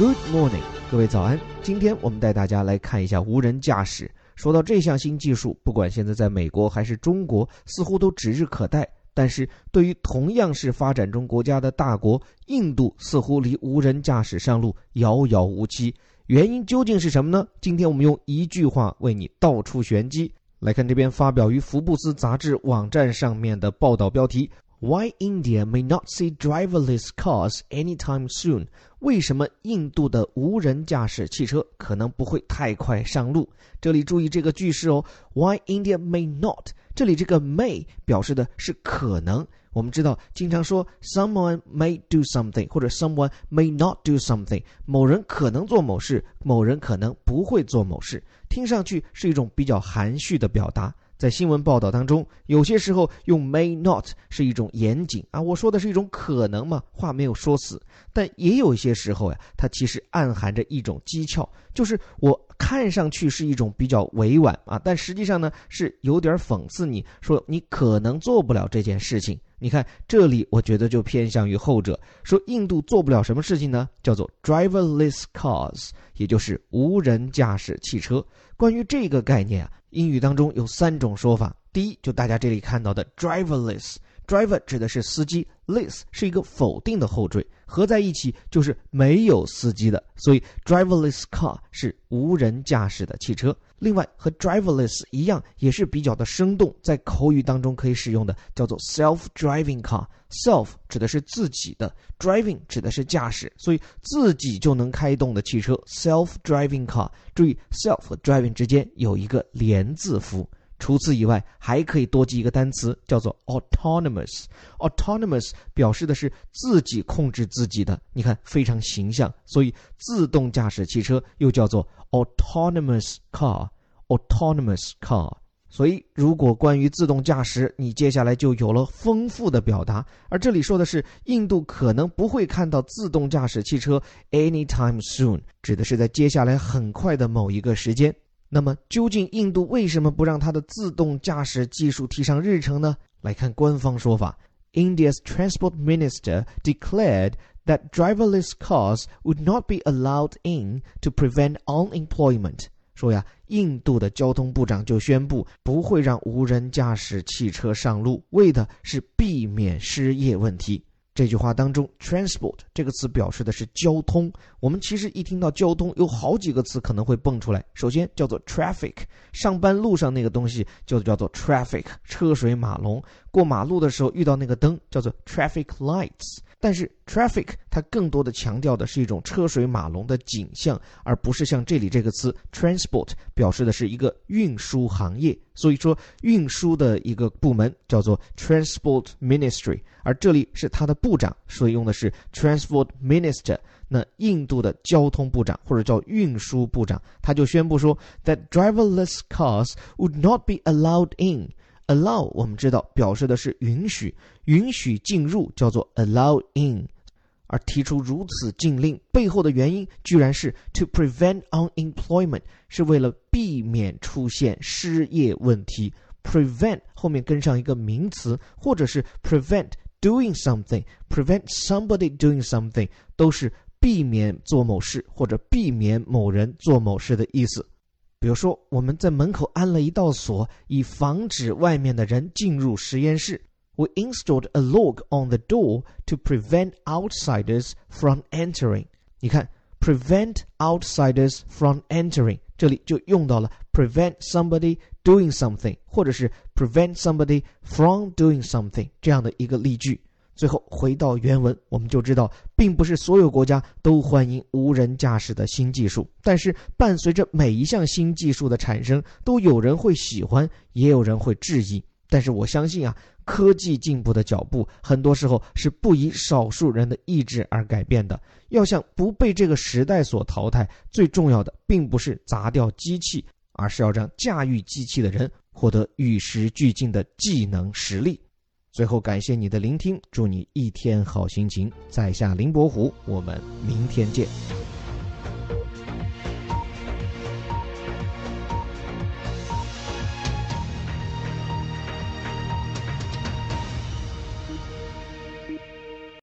Good morning，各位早安。今天我们带大家来看一下无人驾驶。说到这项新技术，不管现在在美国还是中国，似乎都指日可待。但是对于同样是发展中国家的大国印度，似乎离无人驾驶上路遥遥无期。原因究竟是什么呢？今天我们用一句话为你道出玄机。来看这篇发表于福布斯杂志网站上面的报道标题。Why India may not see driverless cars anytime soon？为什么印度的无人驾驶汽车可能不会太快上路？这里注意这个句式哦。Why India may not？这里这个 may 表示的是可能。我们知道，经常说 someone may do something，或者 someone may not do something。某人可能做某事，某人可能不会做某事。听上去是一种比较含蓄的表达。在新闻报道当中，有些时候用 may not 是一种严谨啊，我说的是一种可能嘛，话没有说死。但也有一些时候呀，它其实暗含着一种技巧，就是我看上去是一种比较委婉啊，但实际上呢是有点讽刺你，说你可能做不了这件事情。你看这里，我觉得就偏向于后者，说印度做不了什么事情呢？叫做 driverless cars，也就是无人驾驶汽车。关于这个概念啊。英语当中有三种说法。第一，就大家这里看到的 driverless，driver 指的是司机，less 是一个否定的后缀，合在一起就是没有司机的，所以 driverless car 是无人驾驶的汽车。另外，和 driverless 一样，也是比较的生动，在口语当中可以使用的，叫做 self-driving car。self 指的是自己的，driving 指的是驾驶，所以自己就能开动的汽车，self-driving car。注意，self 和 driving 之间有一个连字符。除此以外，还可以多记一个单词，叫做 autonomous。autonomous 表示的是自己控制自己的，你看非常形象。所以，自动驾驶汽车又叫做 autonomous car。autonomous car。所以，如果关于自动驾驶，你接下来就有了丰富的表达。而这里说的是，印度可能不会看到自动驾驶汽车 anytime soon，指的是在接下来很快的某一个时间。那么，究竟印度为什么不让它的自动驾驶技术提上日程呢？来看官方说法：India's transport minister declared that driverless cars would not be allowed in to prevent unemployment。说呀，印度的交通部长就宣布不会让无人驾驶汽车上路，为的是避免失业问题。这句话当中，transport 这个词表示的是交通。我们其实一听到交通，有好几个词可能会蹦出来。首先叫做 traffic，上班路上那个东西就叫做 traffic，车水马龙。过马路的时候遇到那个灯叫做 traffic lights。但是 traffic 它更多的强调的是一种车水马龙的景象，而不是像这里这个词 transport 表示的是一个运输行业。所以说，运输的一个部门叫做 transport ministry，而这里是它的部长，所以用的是 transport minister。那印度的交通部长或者叫运输部长，他就宣布说，that driverless cars would not be allowed in。Allow 我们知道表示的是允许，允许进入叫做 allow in，而提出如此禁令背后的原因居然是 to prevent unemployment，是为了避免出现失业问题。prevent 后面跟上一个名词，或者是 prevent doing something，prevent somebody doing something，都是避免做某事或者避免某人做某事的意思。比如说，我们在门口安了一道锁，以防止外面的人进入实验室。We installed a lock on the door to prevent outsiders from entering。你看，prevent outsiders from entering，这里就用到了 prevent somebody doing something，或者是 prevent somebody from doing something 这样的一个例句。 最后回到原文，我们就知道，并不是所有国家都欢迎无人驾驶的新技术。但是，伴随着每一项新技术的产生，都有人会喜欢，也有人会质疑。但是，我相信啊，科技进步的脚步，很多时候是不以少数人的意志而改变的。要想不被这个时代所淘汰，最重要的并不是砸掉机器，而是要让驾驭机器的人获得与时俱进的技能实力。最后，感谢你的聆听，祝你一天好心情。在下林伯虎，我们明天见。